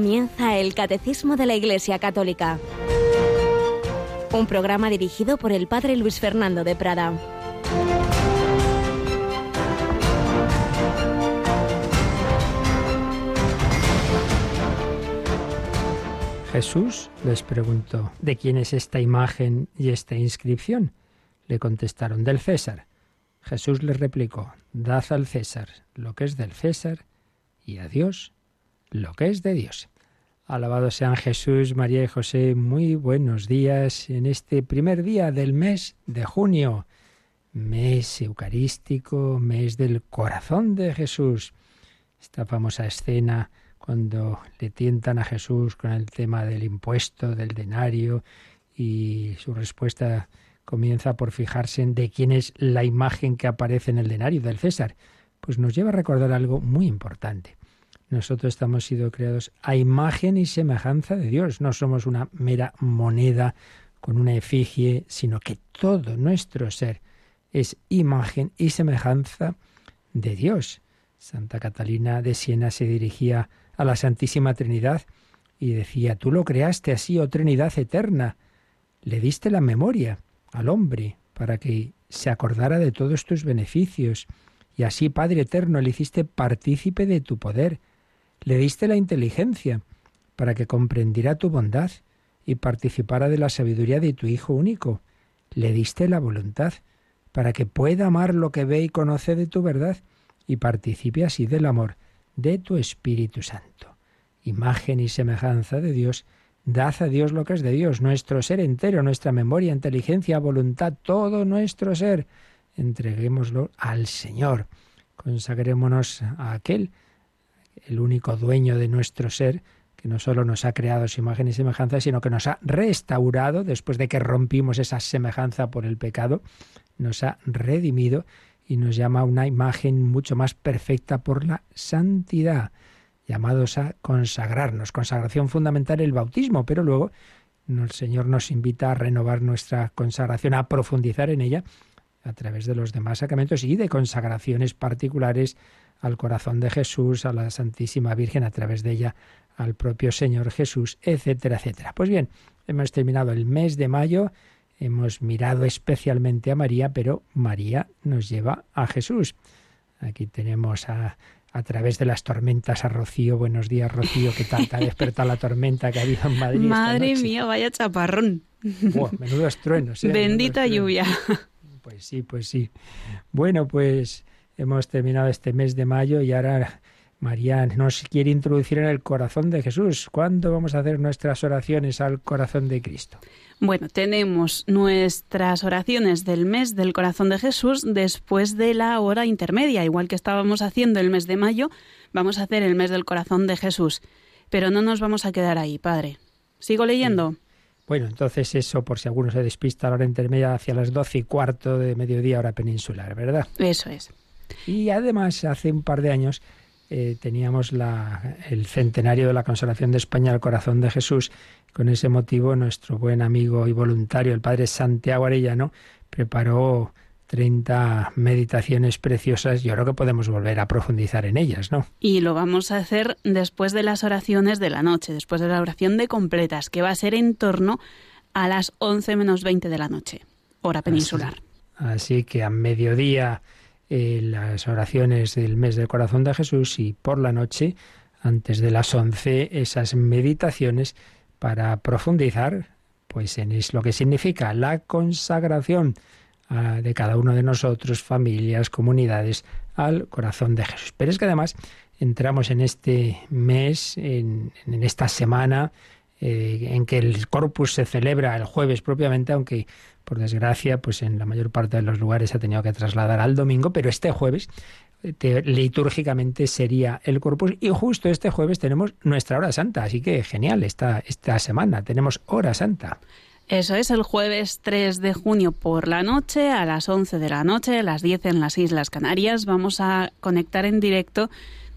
Comienza el Catecismo de la Iglesia Católica, un programa dirigido por el Padre Luis Fernando de Prada. Jesús les preguntó, ¿de quién es esta imagen y esta inscripción? Le contestaron, del César. Jesús les replicó, dad al César lo que es del César y a Dios lo que es de Dios. Alabado sean Jesús, María y José, muy buenos días en este primer día del mes de junio, mes eucarístico, mes del corazón de Jesús. Esta famosa escena cuando le tientan a Jesús con el tema del impuesto, del denario, y su respuesta comienza por fijarse en de quién es la imagen que aparece en el denario del César, pues nos lleva a recordar algo muy importante. Nosotros estamos sido creados a imagen y semejanza de Dios. No somos una mera moneda con una efigie, sino que todo nuestro ser es imagen y semejanza de Dios. Santa Catalina de Siena se dirigía a la Santísima Trinidad y decía, tú lo creaste así, oh Trinidad eterna. Le diste la memoria al hombre para que se acordara de todos tus beneficios. Y así, Padre eterno, le hiciste partícipe de tu poder le diste la inteligencia para que comprendiera tu bondad y participara de la sabiduría de tu Hijo único. Le diste la voluntad para que pueda amar lo que ve y conoce de tu verdad y participe así del amor de tu Espíritu Santo. Imagen y semejanza de Dios, dad a Dios lo que es de Dios, nuestro ser entero, nuestra memoria, inteligencia, voluntad, todo nuestro ser. Entreguémoslo al Señor. Consagrémonos a aquel el único dueño de nuestro ser, que no solo nos ha creado su imagen y semejanza, sino que nos ha restaurado después de que rompimos esa semejanza por el pecado, nos ha redimido y nos llama a una imagen mucho más perfecta por la santidad, llamados a consagrarnos. Consagración fundamental el bautismo, pero luego el Señor nos invita a renovar nuestra consagración, a profundizar en ella a través de los demás sacramentos y de consagraciones particulares al corazón de Jesús, a la Santísima Virgen, a través de ella al propio Señor Jesús, etcétera, etcétera. Pues bien, hemos terminado el mes de mayo, hemos mirado especialmente a María, pero María nos lleva a Jesús. Aquí tenemos a, a través de las tormentas a Rocío. Buenos días, Rocío. ¿Qué tal? ¿Te ha despertado la tormenta que ha habido en Madrid? Madre mía, vaya chaparrón. Buah, menudos truenos. ¿eh? Bendita lluvia. Pues sí, pues sí. Bueno, pues hemos terminado este mes de mayo y ahora María nos quiere introducir en el corazón de Jesús. ¿Cuándo vamos a hacer nuestras oraciones al corazón de Cristo? Bueno, tenemos nuestras oraciones del mes del corazón de Jesús después de la hora intermedia, igual que estábamos haciendo el mes de mayo, vamos a hacer el mes del corazón de Jesús. Pero no nos vamos a quedar ahí, Padre. ¿Sigo leyendo? Bueno, entonces eso, por si alguno se despista, a la hora intermedia hacia las doce y cuarto de mediodía hora peninsular, ¿verdad? Eso es. Y además, hace un par de años eh, teníamos la, el centenario de la consagración de España al corazón de Jesús. Con ese motivo, nuestro buen amigo y voluntario, el padre Santiago Arellano, preparó 30 meditaciones preciosas. Yo creo que podemos volver a profundizar en ellas, ¿no? Y lo vamos a hacer después de las oraciones de la noche, después de la oración de completas, que va a ser en torno a las 11 menos 20 de la noche, hora peninsular. Así, así que a mediodía eh, las oraciones del mes del corazón de Jesús y por la noche, antes de las once, esas meditaciones para profundizar pues en es lo que significa la consagración ah, de cada uno de nosotros, familias, comunidades, al corazón de Jesús. Pero es que además entramos en este mes, en, esta semana, eh, en que el corpus se celebra el jueves propiamente, aunque por desgracia, pues en la mayor parte de los lugares se ha tenido que trasladar al domingo, pero este jueves eh, litúrgicamente sería el Corpus y justo este jueves tenemos nuestra hora santa, así que genial esta, esta semana, tenemos hora santa. Eso es el jueves 3 de junio por la noche, a las 11 de la noche, a las 10 en las Islas Canarias. Vamos a conectar en directo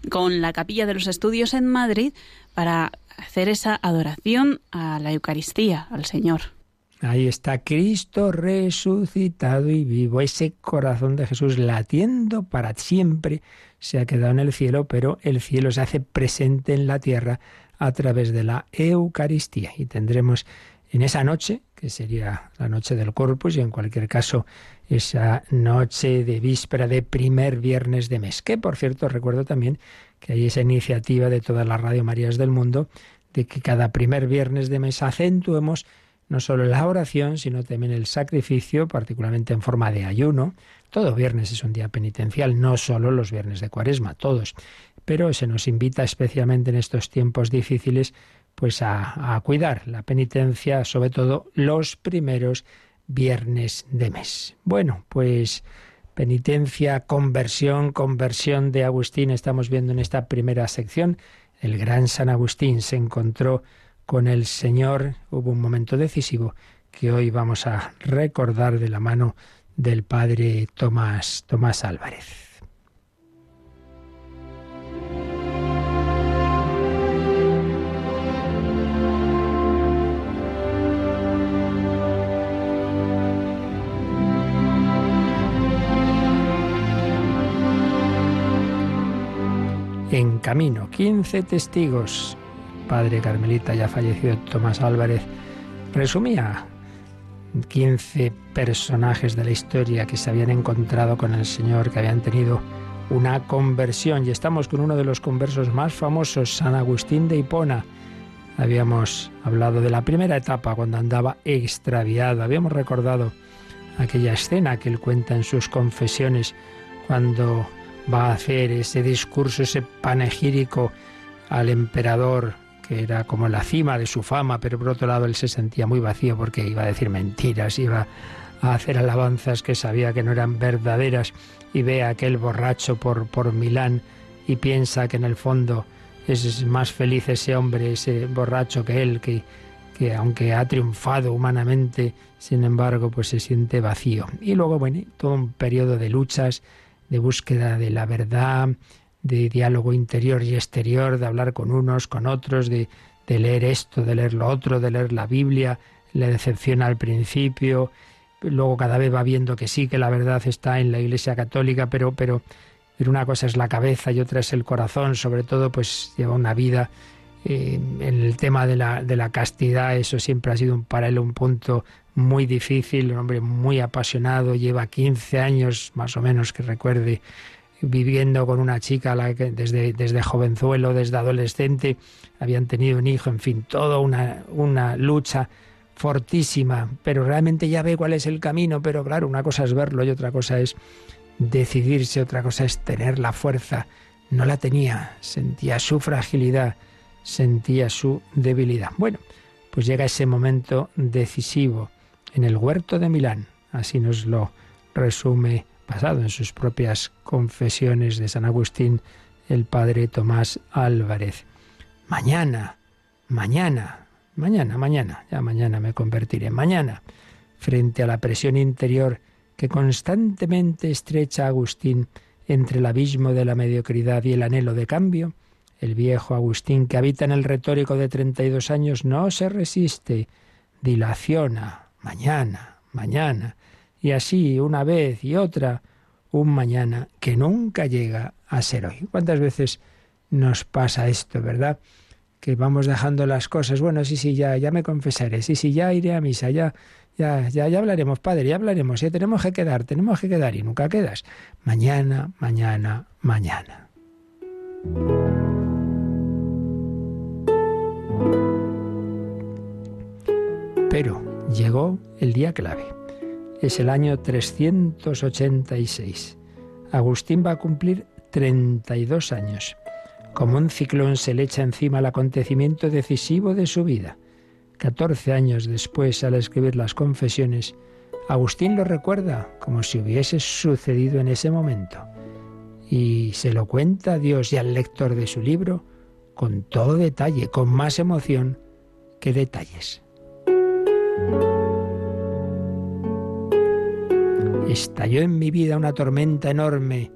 con la Capilla de los Estudios en Madrid para hacer esa adoración a la Eucaristía, al Señor. Ahí está Cristo resucitado y vivo. Ese corazón de Jesús latiendo para siempre se ha quedado en el cielo, pero el cielo se hace presente en la tierra a través de la Eucaristía. Y tendremos en esa noche, que sería la noche del Corpus, y en cualquier caso esa noche de víspera de primer viernes de mes, que por cierto recuerdo también que hay esa iniciativa de todas las Radio Marías del mundo de que cada primer viernes de mes acentuemos no solo la oración, sino también el sacrificio, particularmente en forma de ayuno. Todo viernes es un día penitencial, no solo los viernes de cuaresma, todos. Pero se nos invita especialmente en estos tiempos difíciles pues a, a cuidar la penitencia, sobre todo los primeros viernes de mes. Bueno, pues penitencia, conversión, conversión de Agustín estamos viendo en esta primera sección. El gran San Agustín se encontró con el Señor, hubo un momento decisivo que hoy vamos a recordar de la mano del padre Tomás, Tomás Álvarez. En camino, 15 testigos padre carmelita ya fallecido Tomás Álvarez, resumía 15 personajes de la historia que se habían encontrado con el Señor, que habían tenido una conversión. Y estamos con uno de los conversos más famosos, San Agustín de Hipona. Habíamos hablado de la primera etapa cuando andaba extraviado. Habíamos recordado aquella escena que él cuenta en sus confesiones cuando va a hacer ese discurso, ese panegírico al emperador que era como la cima de su fama, pero por otro lado él se sentía muy vacío porque iba a decir mentiras, iba a hacer alabanzas que sabía que no eran verdaderas y ve a aquel borracho por, por Milán y piensa que en el fondo es más feliz ese hombre, ese borracho que él, que, que aunque ha triunfado humanamente, sin embargo, pues se siente vacío. Y luego, bueno, todo un periodo de luchas, de búsqueda de la verdad, de diálogo interior y exterior, de hablar con unos, con otros, de, de leer esto, de leer lo otro, de leer la Biblia, le decepciona al principio, luego cada vez va viendo que sí, que la verdad está en la Iglesia Católica, pero, pero, pero una cosa es la cabeza y otra es el corazón, sobre todo pues lleva una vida eh, en el tema de la, de la castidad, eso siempre ha sido un, para él un punto muy difícil, un hombre muy apasionado, lleva 15 años más o menos que recuerde viviendo con una chica la que desde, desde jovenzuelo, desde adolescente, habían tenido un hijo, en fin, toda una, una lucha fortísima, pero realmente ya ve cuál es el camino, pero claro, una cosa es verlo y otra cosa es decidirse, otra cosa es tener la fuerza. No la tenía, sentía su fragilidad, sentía su debilidad. Bueno, pues llega ese momento decisivo en el huerto de Milán, así nos lo resume pasado en sus propias confesiones de San Agustín el padre Tomás Álvarez. Mañana, mañana, mañana, mañana, ya mañana me convertiré, mañana, frente a la presión interior que constantemente estrecha a Agustín entre el abismo de la mediocridad y el anhelo de cambio, el viejo Agustín que habita en el retórico de 32 años no se resiste, dilaciona, mañana, mañana, y así una vez y otra, un mañana que nunca llega a ser hoy. ¿Cuántas veces nos pasa esto, verdad? Que vamos dejando las cosas, bueno, sí, sí, ya, ya me confesaré, sí, sí, ya iré a misa, ya, ya, ya, ya hablaremos, padre, ya hablaremos, ya tenemos que quedar, tenemos que quedar y nunca quedas. Mañana, mañana, mañana. Pero llegó el día clave es el año 386. Agustín va a cumplir 32 años. Como un ciclón se le echa encima el acontecimiento decisivo de su vida. 14 años después, al escribir las confesiones, Agustín lo recuerda como si hubiese sucedido en ese momento. Y se lo cuenta a Dios y al lector de su libro con todo detalle, con más emoción que detalles. Estalló en mi vida una tormenta enorme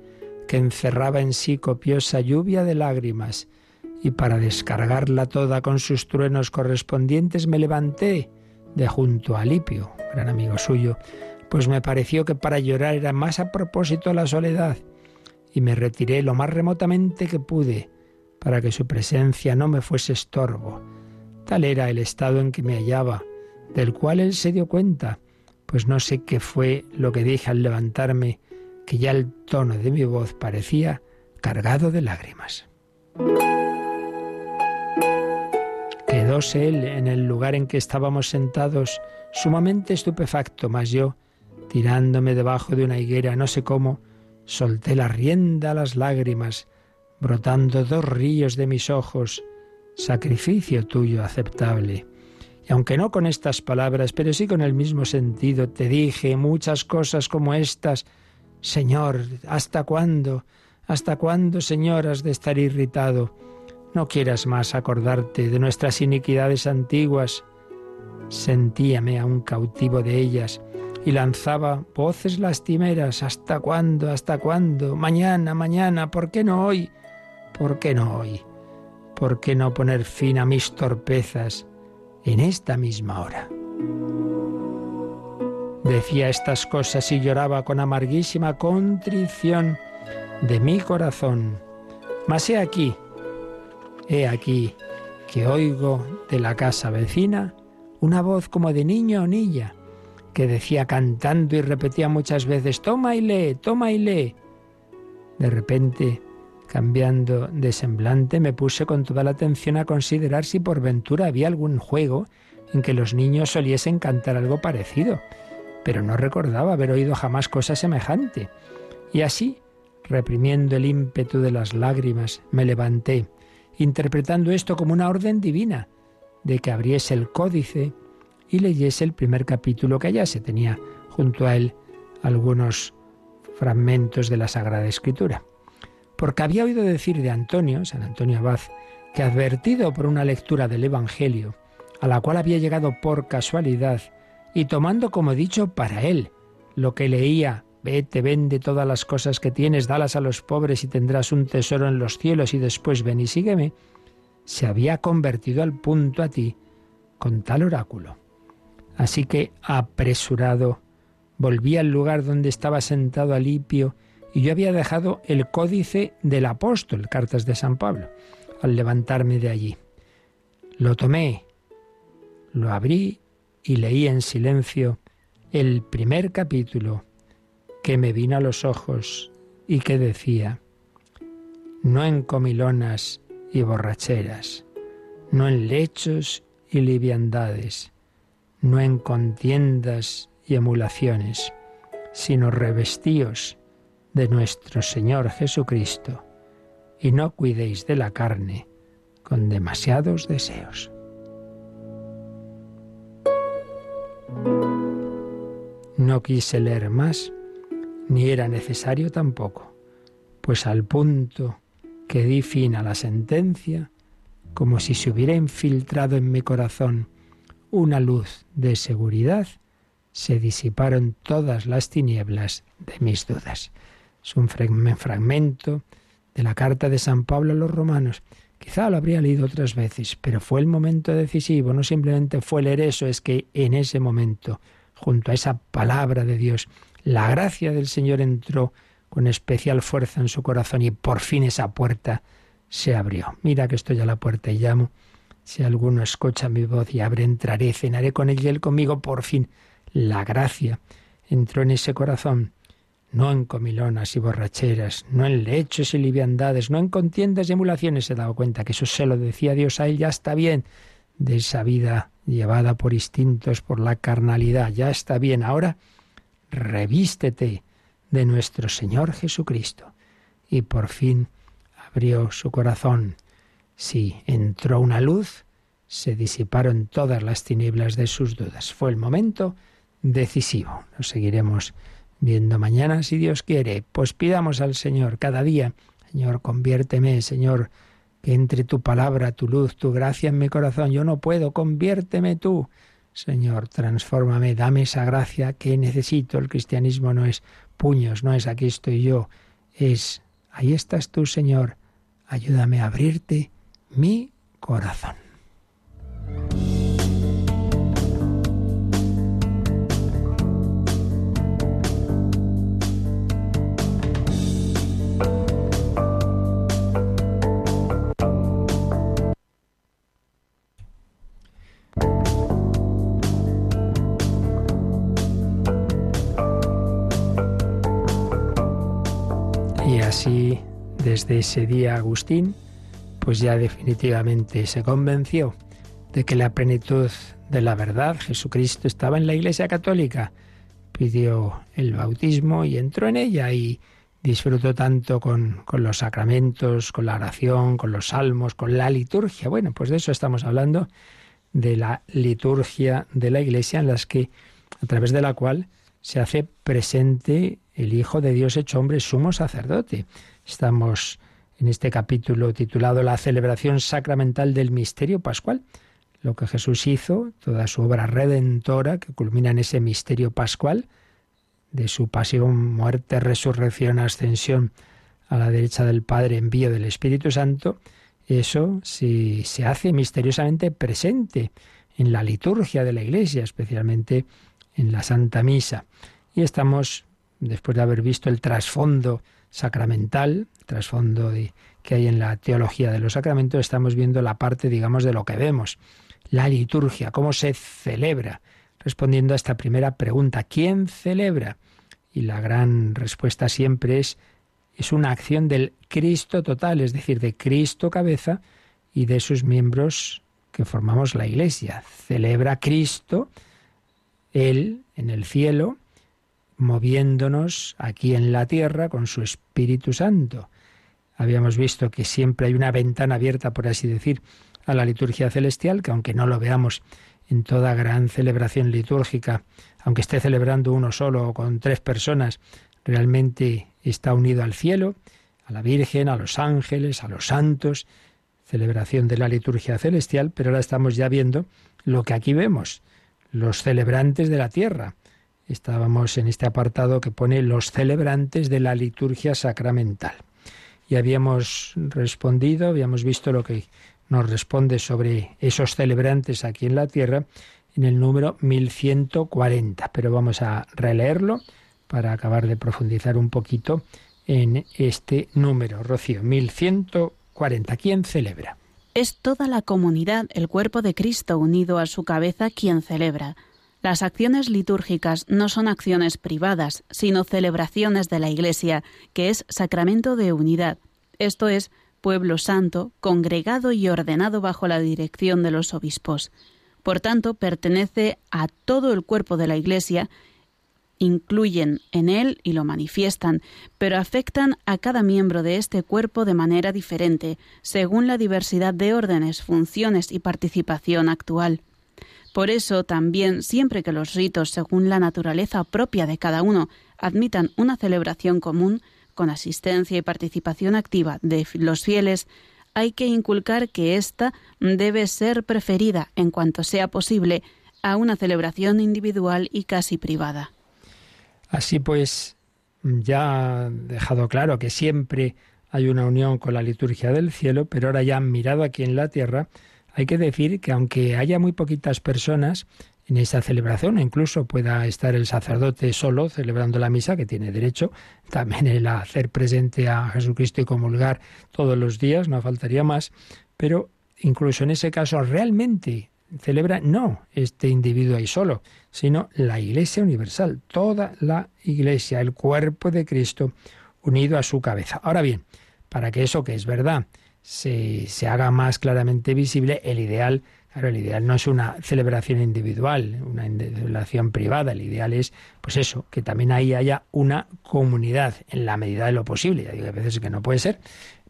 que encerraba en sí copiosa lluvia de lágrimas, y para descargarla toda con sus truenos correspondientes me levanté de junto a Alipio, gran amigo suyo, pues me pareció que para llorar era más a propósito la soledad, y me retiré lo más remotamente que pude, para que su presencia no me fuese estorbo. Tal era el estado en que me hallaba, del cual él se dio cuenta, pues no sé qué fue lo que dije al levantarme, que ya el tono de mi voz parecía cargado de lágrimas. Quedóse él en el lugar en que estábamos sentados, sumamente estupefacto, mas yo, tirándome debajo de una higuera, no sé cómo, solté la rienda a las lágrimas, brotando dos ríos de mis ojos, sacrificio tuyo aceptable. Y aunque no con estas palabras, pero sí con el mismo sentido, te dije muchas cosas como estas, Señor, ¿hasta cuándo? ¿Hasta cuándo, Señor, has de estar irritado? No quieras más acordarte de nuestras iniquidades antiguas. Sentíame aún cautivo de ellas y lanzaba voces lastimeras. ¿Hasta cuándo? ¿Hasta cuándo? Mañana, mañana, ¿por qué no hoy? ¿Por qué no hoy? ¿Por qué no poner fin a mis torpezas en esta misma hora? Decía estas cosas y lloraba con amarguísima contrición de mi corazón. Mas he aquí, he aquí, que oigo de la casa vecina una voz como de niño o niña, que decía cantando y repetía muchas veces, toma y lee, toma y lee. De repente, cambiando de semblante, me puse con toda la atención a considerar si por ventura había algún juego en que los niños soliesen cantar algo parecido, pero no recordaba haber oído jamás cosa semejante. Y así, reprimiendo el ímpetu de las lágrimas, me levanté, interpretando esto como una orden divina, de que abriese el códice y leyese el primer capítulo que se Tenía junto a él algunos fragmentos de la Sagrada Escritura. Porque había oído decir de Antonio, San Antonio Abad, que advertido por una lectura del Evangelio, a la cual había llegado por casualidad, y tomando como dicho para él lo que leía, vete, vende todas las cosas que tienes, dalas a los pobres y tendrás un tesoro en los cielos y después ven y sígueme, se había convertido al punto a ti con tal oráculo. Así que, apresurado, volví al lugar donde estaba sentado Alipio y yo había dejado el códice del apóstol, cartas de San Pablo, al levantarme de allí. Lo tomé, lo abrí y leí en silencio el primer capítulo que me vino a los ojos y que decía, no en comilonas y borracheras, no en lechos y liviandades, no en contiendas y emulaciones, sino revestíos de nuestro Señor Jesucristo, y no cuidéis de la carne con demasiados deseos. No quise leer más, ni era necesario tampoco, pues al punto que di fin a la sentencia, como si se hubiera infiltrado en mi corazón una luz de seguridad, se disiparon todas las tinieblas de mis dudas. Es un fragmento de la carta de San Pablo a los romanos. Quizá lo habría leído otras veces, pero fue el momento decisivo, no simplemente fue leer eso, es que en ese momento, junto a esa palabra de Dios, la gracia del Señor entró con especial fuerza en su corazón y por fin esa puerta se abrió. Mira que estoy a la puerta y llamo. Si alguno escucha mi voz y abre, entraré, cenaré con él y él conmigo. Por fin, la gracia entró en ese corazón, no en comilonas y borracheras, no en lechos y liviandades, no en contiendas y emulaciones. Se dado cuenta que eso se lo decía Dios a él, ya está bien, de esa vida llevada por instintos, por la carnalidad, ya está bien. Ahora, revístete de nuestro Señor Jesucristo. Y por fin abrió su corazón Sí, entró una luz, se disiparon todas las tinieblas de sus dudas. Fue el momento decisivo. Nos seguiremos viendo mañana si Dios quiere. Pues pidamos al Señor cada día, Señor, conviérteme, Señor, que entre tu palabra, tu luz, tu gracia en mi corazón. Yo no puedo, conviérteme tú. Señor, transfórmame, dame esa gracia que necesito. El cristianismo no es puños, no es aquí estoy yo, es ahí estás tú, Señor. Ayúdame a abrirte mi corazón. Desde ese día Agustín, pues ya definitivamente se convenció de que la plenitud de la verdad, Jesucristo, estaba en la Iglesia Católica. Pidió el bautismo y entró en ella y disfrutó tanto con, con, los sacramentos, con la oración, con los salmos, con la liturgia. Bueno, pues de eso estamos hablando, de la liturgia de la Iglesia, en las que, a través de la cual se hace presente el Hijo de Dios hecho hombre, sumo sacerdote. Estamos en este capítulo titulado La celebración sacramental del misterio pascual lo que Jesús hizo, toda su obra redentora que culmina en ese misterio pascual, de su pasión, muerte, resurrección, ascensión a la derecha del Padre, envío del Espíritu Santo, eso si se hace misteriosamente presente en la liturgia de la Iglesia, especialmente en la Santa Misa. Y estamos, después de haber visto el trasfondo sacramental, trasfondo que hay en la teología de los sacramentos, estamos viendo la parte, digamos, de lo que vemos la liturgia, cómo se celebra, respondiendo a esta primera pregunta, ¿quién celebra? Y la gran respuesta siempre es, es una acción del Cristo total, es decir, de Cristo cabeza y de sus miembros que formamos la Iglesia. Celebra Cristo, Él en el cielo, moviéndonos aquí en la tierra con su Espíritu Santo. Habíamos visto que siempre hay una ventana abierta, por así decir, a la liturgia celestial, que aunque no lo veamos en toda gran celebración litúrgica, aunque esté celebrando uno solo o con tres personas, realmente está unido al cielo, a la Virgen, a los ángeles, a los santos, celebración de la liturgia celestial, pero ahora estamos ya viendo lo que aquí vemos, los celebrantes de la tierra. Estábamos en este apartado que pone los celebrantes de la liturgia sacramental. Y habíamos respondido, habíamos visto lo que nos responde sobre esos celebrantes aquí en la tierra en el número 1140. Pero vamos a releerlo para acabar de profundizar un poquito en este número. Rocío, 1140. ¿Quién celebra? Es toda la comunidad, el cuerpo de Cristo unido a su cabeza, quien celebra. Las acciones litúrgicas no son acciones privadas, sino celebraciones de la Iglesia, que es sacramento de unidad. Esto es pueblo santo, congregado y ordenado bajo la dirección de los obispos. Por tanto, pertenece a todo el cuerpo de la Iglesia, incluyen en él y lo manifiestan, pero afectan a cada miembro de este cuerpo de manera diferente, según la diversidad de órdenes, funciones y participación actual. Por eso también, siempre que los ritos, según la naturaleza propia de cada uno, admitan una celebración común, con asistencia y participación activa de los fieles, hay que inculcar que ésta debe ser preferida, en cuanto sea posible, a una celebración individual y casi privada. Así pues, ya ha dejado claro que siempre hay una unión con la liturgia del cielo, pero ahora ya mirado aquí en la tierra, hay que decir que aunque haya muy poquitas personas en esa celebración, incluso pueda estar el sacerdote solo celebrando la misa, que tiene derecho, también el hacer presente a Jesucristo y comulgar todos los días, no faltaría más, pero incluso en ese caso realmente celebra no este individuo ahí solo, sino la Iglesia universal, toda la Iglesia, el cuerpo de Cristo unido a su cabeza. Ahora bien, para que eso que es verdad se, se haga más claramente visible, el ideal Claro, el ideal no es una celebración individual, una celebración privada. El ideal es, pues eso, que también ahí haya una comunidad en la medida de lo posible. Ya digo que a veces que no puede ser,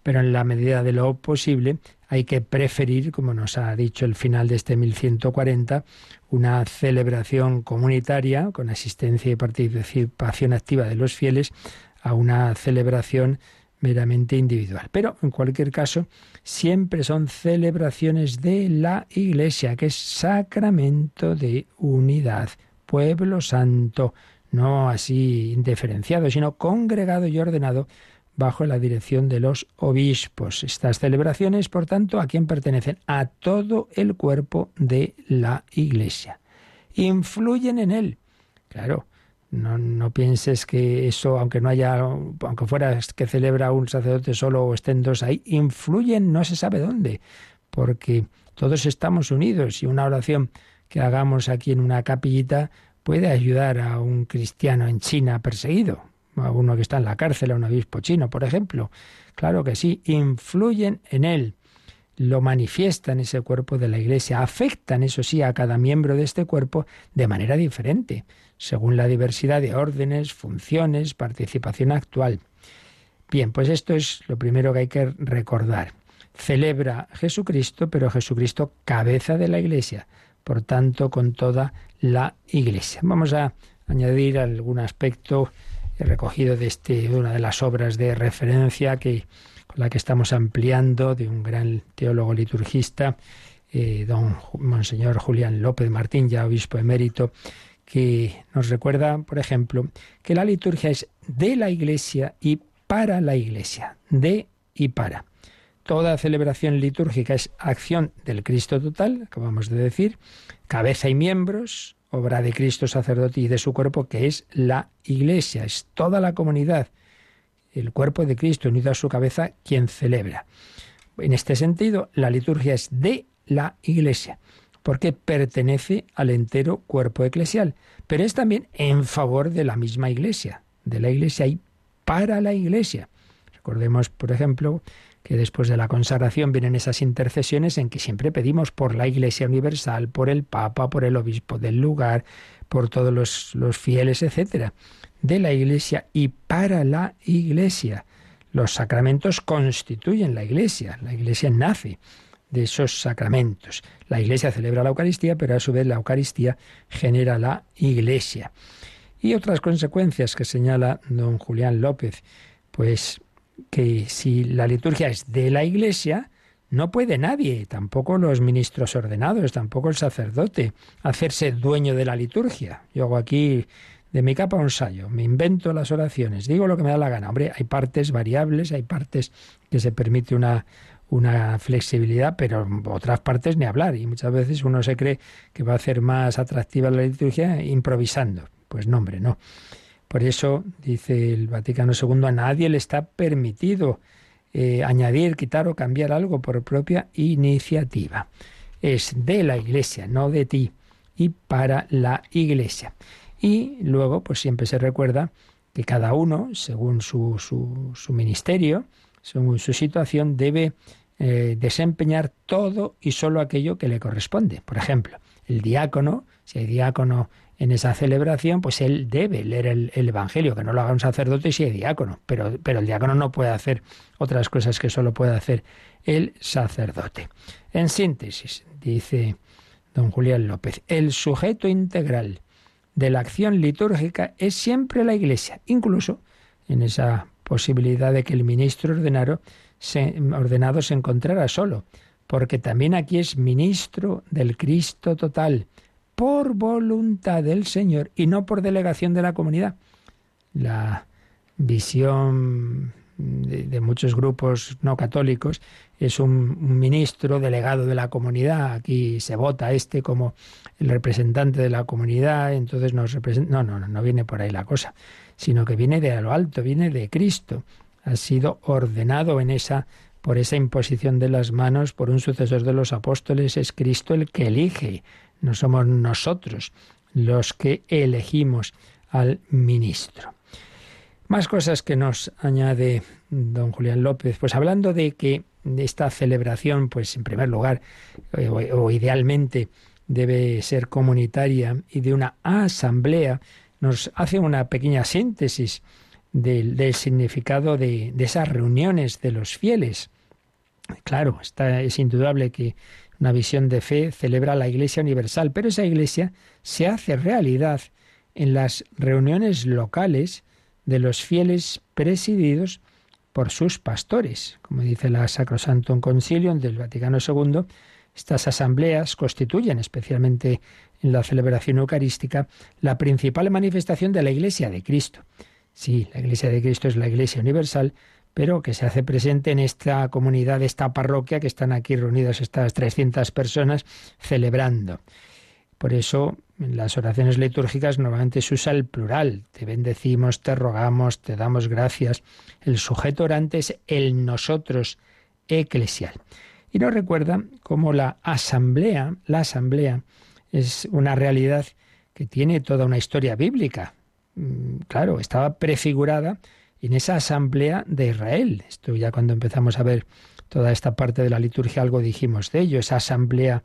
pero en la medida de lo posible hay que preferir, como nos ha dicho el final de este 1140, una celebración comunitaria con asistencia y participación activa de los fieles a una celebración meramente individual. Pero en cualquier caso, siempre son celebraciones de la Iglesia, que es sacramento de unidad, pueblo santo, no así indiferenciado, sino congregado y ordenado bajo la dirección de los obispos. Estas celebraciones, por tanto, ¿a quién pertenecen? A todo el cuerpo de la Iglesia. Influyen en él. Claro, no, no, pienses que eso, aunque no haya, aunque fuera que celebra un sacerdote solo o estén dos ahí, influyen no se sabe dónde, porque todos estamos unidos y una oración que hagamos aquí en una capillita puede ayudar a un cristiano en China perseguido. a uno que está en la cárcel, a un obispo chino, por ejemplo. Claro que sí, influyen en él, lo manifiestan ese cuerpo de la Iglesia, afectan, eso sí, a cada miembro de este cuerpo de manera diferente, según la diversidad de órdenes, funciones, participación actual. Bien, pues esto es lo primero que hay que recordar. Celebra Jesucristo, pero Jesucristo cabeza de la Iglesia, por tanto, con toda la Iglesia. Vamos a añadir algún aspecto recogido de, este, una de las obras de referencia que, con la que estamos ampliando, de un gran teólogo liturgista, eh, don Monseñor Julián López Martín, ya obispo emérito, que nos recuerda, por ejemplo, que la liturgia es de la Iglesia y para la Iglesia, de y para. Toda celebración litúrgica es acción del Cristo total, acabamos de decir, cabeza y miembros, obra de Cristo sacerdote y de su cuerpo, que es la Iglesia, es toda la comunidad, el cuerpo de Cristo unido a su cabeza, quien celebra. En este sentido, la liturgia es de la Iglesia, porque pertenece al entero cuerpo eclesial, pero es también en favor de la misma Iglesia, de la Iglesia y para la Iglesia. Recordemos, por ejemplo, que después de la consagración vienen esas intercesiones en que siempre pedimos por la Iglesia Universal, por el Papa, por el obispo del lugar, por todos los, los fieles, etcétera, de la Iglesia y para la Iglesia. Los sacramentos constituyen la Iglesia, la Iglesia nace de esos sacramentos. La Iglesia celebra la Eucaristía, pero a su vez la Eucaristía genera la Iglesia. Y otras consecuencias que señala don Julián López, pues que si la liturgia es de la Iglesia, no puede nadie, tampoco los ministros ordenados, tampoco el sacerdote, hacerse dueño de la liturgia. Yo hago aquí de mi capa un sallo, me invento las oraciones, digo lo que me da la gana. Hombre, hay partes variables, hay partes que se permite una, una flexibilidad, pero otras partes ni hablar. Y muchas veces uno se cree que va a hacer más atractiva la liturgia improvisando. Pues no, hombre, no. Por eso, dice el Vaticano II, a nadie le está permitido eh, añadir, quitar o cambiar algo por propia iniciativa. Es de la Iglesia, no de ti, y para la Iglesia. Y luego, pues siempre se recuerda que cada uno, según su, su, ministerio, según su situación, debe eh, desempeñar todo y solo aquello que le corresponde. Por ejemplo, el diácono, si hay diácono en esa celebración, pues él debe leer el, Evangelio, que no lo haga un sacerdote si es diácono, pero, pero el diácono no puede hacer otras cosas que solo puede hacer el sacerdote. En síntesis, dice don Julián López, el sujeto integral de la acción litúrgica es siempre la Iglesia, incluso en esa posibilidad de que el ministro ordenado se, encontrara solo, porque también aquí es ministro del Cristo total, por voluntad del Señor y no por delegación de la comunidad. La visión de, muchos grupos no católicos es un, ministro delegado de la comunidad. Aquí se vota este como el representante de la comunidad, entonces nos representa. No, no, no, no viene por ahí la cosa, sino que viene de lo alto, viene de Cristo. Ha sido ordenado en esa por esa imposición de las manos por un sucesor de los apóstoles, es Cristo el que elige no somos nosotros los que elegimos al ministro. Más cosas que nos añade don Julián López, pues hablando de que esta celebración, pues en primer lugar, eh, o, idealmente debe ser comunitaria y de una asamblea, nos hace una pequeña síntesis del, significado de, de, esas reuniones de los fieles. Claro, está, es indudable que una visión de fe, celebra la Iglesia Universal, pero esa Iglesia se hace realidad en las reuniones locales de los fieles presididos por sus pastores. Como dice la Sacrosantum Concilium del Vaticano II, estas asambleas constituyen, especialmente en la celebración eucarística, la principal manifestación de la Iglesia de Cristo. Sí, la Iglesia de Cristo es la Iglesia universal, pero que se hace presente en esta comunidad, esta parroquia, que están aquí reunidas estas 300 personas celebrando. Por eso en las oraciones litúrgicas normalmente se usa el plural. Te bendecimos, te rogamos, te damos gracias. El sujeto orante es el nosotros eclesial. Y nos recuerda cómo la asamblea, la asamblea es una realidad que tiene toda una historia bíblica. mm, claro, estaba prefigurada en esa asamblea de Israel. Esto ya cuando empezamos a ver toda esta parte de la liturgia algo dijimos de ello, esa asamblea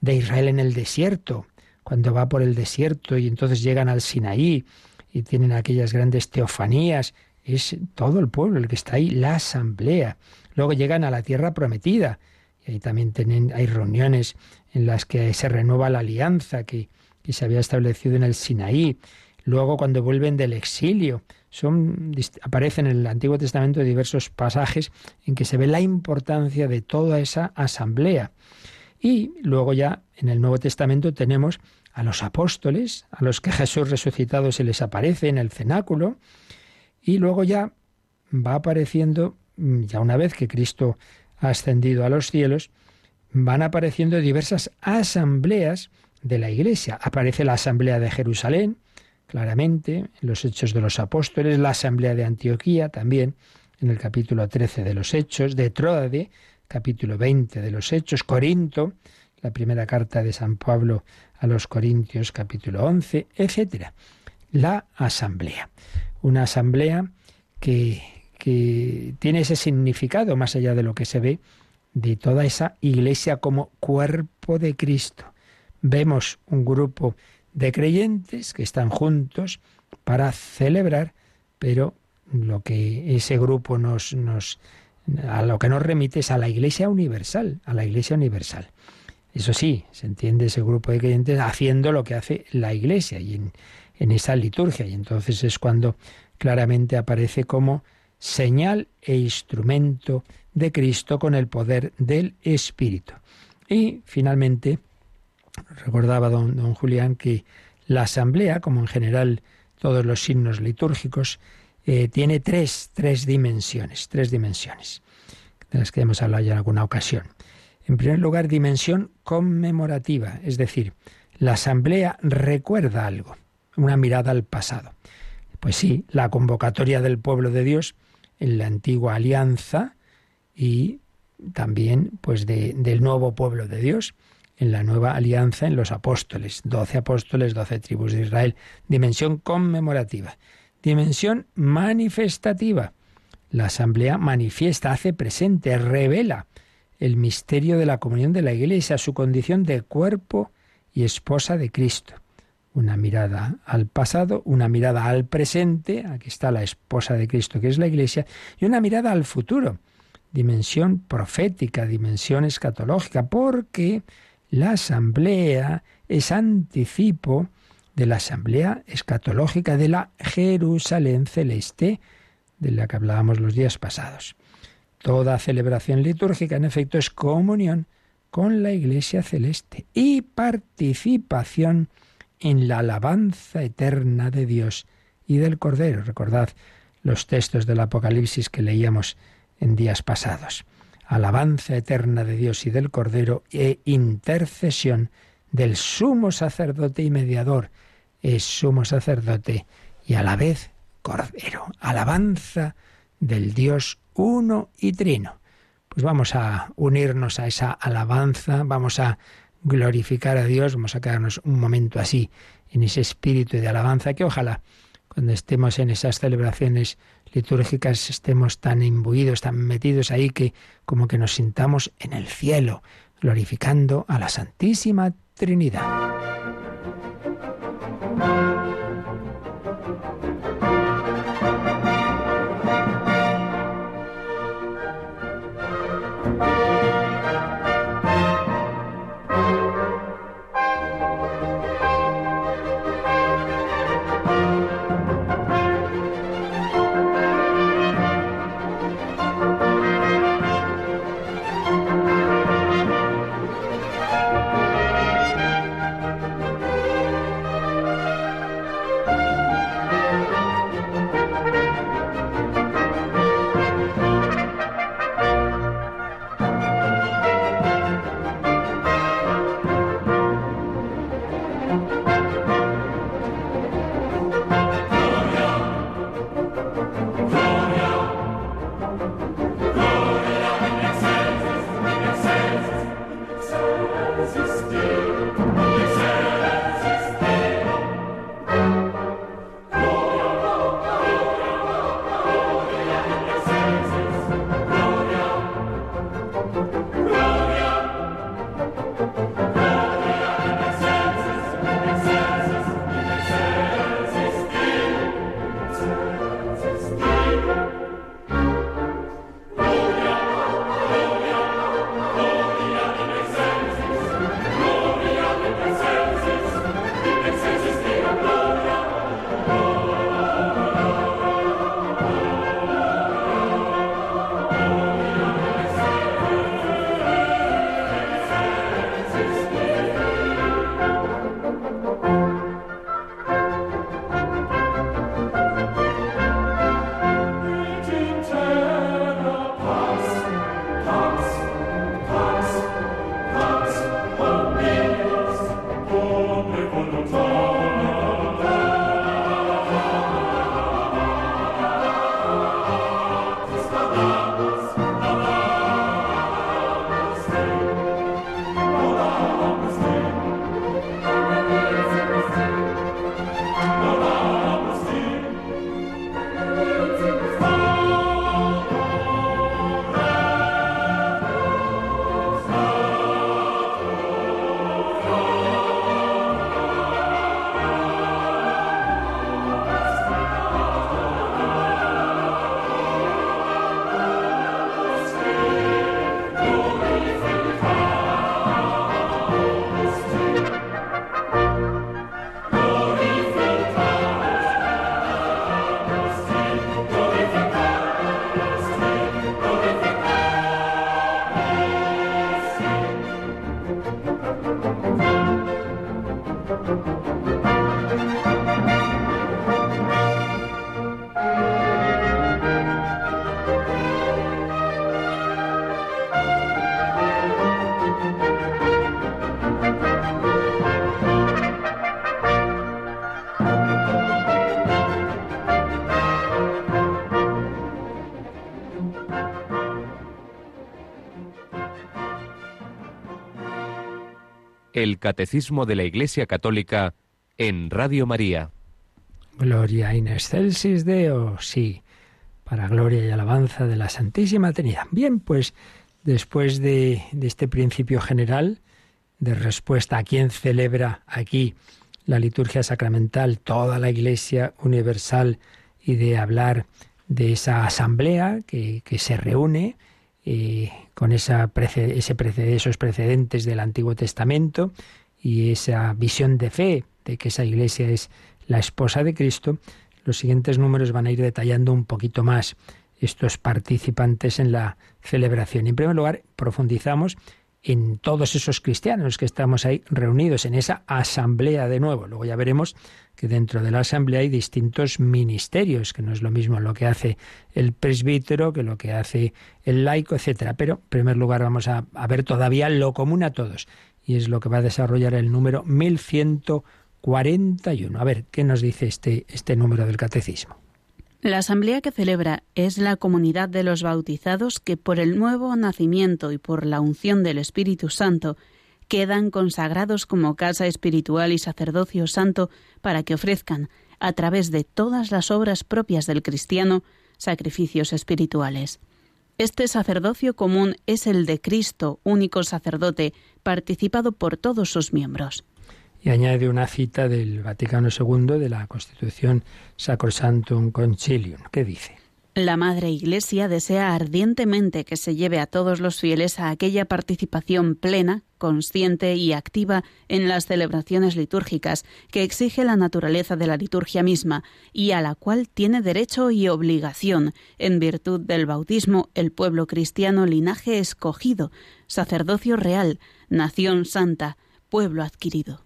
de Israel en el desierto, cuando va por el desierto y entonces llegan al Sinaí y tienen aquellas grandes teofanías, es todo el pueblo el que está ahí, la asamblea. Luego llegan a la tierra prometida y ahí también tienen, hay reuniones en las que se renueva la alianza que, que se había establecido en el Sinaí. Luego cuando vuelven del exilio, son, aparecen en el Antiguo Testamento diversos pasajes en que se ve la importancia de toda esa asamblea. Y luego ya en el Nuevo Testamento tenemos a los apóstoles, a los que Jesús resucitado se les aparece en el cenáculo, y luego ya va apareciendo, mm, ya una vez que Cristo ha ascendido a los cielos, van apareciendo diversas asambleas de la Iglesia. Aparece la asamblea de Jerusalén, claramente, en los Hechos de los Apóstoles, la Asamblea de Antioquía también, en el capítulo 13 de los Hechos, de Tróade, capítulo 20 de los Hechos, Corinto, la primera carta de San Pablo a los Corintios, capítulo 11, etc. La Asamblea. Una asamblea que, que tiene ese significado, más allá de lo que se ve, de toda esa iglesia como cuerpo de Cristo. Vemos un grupo de creyentes que están juntos para celebrar, pero lo que ese grupo nos, nos a lo que nos remite es a la Iglesia universal, a la Iglesia universal. Eso sí, se entiende ese grupo de creyentes haciendo lo que hace la Iglesia y en, en esa liturgia. Y entonces es cuando claramente aparece como señal e instrumento de Cristo con el poder del Espíritu. Y finalmente, Recordaba don, don Julián que la asamblea, como en general todos los signos litúrgicos, eh, tiene tres, tres dimensiones, tres dimensiones, de las que hemos hablado ya en alguna ocasión. En primer lugar, dimensión conmemorativa, es decir, la asamblea recuerda algo, una mirada al pasado. Pues sí, la convocatoria del pueblo de Dios en la antigua alianza y también pues del nuevo pueblo de Dios en la nueva alianza en los apóstoles, doce apóstoles, doce tribus de Israel. Dimensión conmemorativa. Dimensión manifestativa. La asamblea manifiesta, hace presente, revela el misterio de la comunión de la Iglesia, su condición de cuerpo y esposa de Cristo. Una mirada al pasado, una mirada al presente, aquí está la esposa de Cristo que es la Iglesia, y una mirada al futuro, dimensión profética, dimensión escatológica, porque la asamblea es anticipo de la asamblea escatológica de la Jerusalén celeste, de la que hablábamos los días pasados. Toda celebración litúrgica, en efecto, es comunión con la Iglesia celeste y participación en la alabanza eterna de Dios y del Cordero. Recordad los textos del Apocalipsis que leíamos en días pasados alabanza eterna de Dios y del Cordero e intercesión del sumo sacerdote y mediador. Es sumo sacerdote y a la vez Cordero. Alabanza del Dios uno y trino. Pues vamos a unirnos a esa alabanza, vamos a glorificar a Dios, vamos a quedarnos un momento así en ese espíritu de alabanza que ojalá cuando estemos en esas celebraciones litúrgicas estemos tan imbuidos, tan metidos ahí que como que nos sintamos en el cielo, glorificando a la Santísima Trinidad. Thank you. El Catecismo de la Iglesia Católica en Radio María. Gloria in excelsis Deo, sí, para gloria y alabanza de la Santísima Trinidad. Bien, pues después de, este principio general de respuesta a quien celebra aquí la liturgia sacramental, toda la Iglesia universal, y de hablar de esa asamblea que, que se reúne eh, con esa ese esos precedentes del Antiguo Testamento y esa visión de fe de que esa iglesia es la esposa de Cristo, los siguientes números van a ir detallando un poquito más estos participantes en la celebración. En primer lugar, profundizamos en todos esos cristianos que estamos ahí reunidos en esa asamblea de nuevo. Luego ya veremos que dentro de la asamblea hay distintos ministerios, que no es lo mismo lo que hace el presbítero que lo que hace el laico, etcétera. Pero en primer lugar vamos a, a ver todavía lo común a todos y es lo que va a desarrollar el número 1141. A ver, ¿qué nos dice este, este número del catecismo? La asamblea que celebra es la comunidad de los bautizados que por el nuevo nacimiento y por la unción del Espíritu Santo quedan consagrados como casa espiritual y sacerdocio santo para que ofrezcan, a través de todas las obras propias del cristiano, sacrificios espirituales. Este sacerdocio común es el de Cristo, único sacerdote, participado por todos sus miembros y añade una cita del Vaticano II de la Constitución Sacrosantum Concilium, que dice la Madre Iglesia desea ardientemente que se lleve a todos los fieles a aquella participación plena, consciente y activa en las celebraciones litúrgicas que exige la naturaleza de la liturgia misma y a la cual tiene derecho y obligación, en virtud del bautismo, el pueblo cristiano linaje escogido, sacerdocio real, nación santa, pueblo adquirido.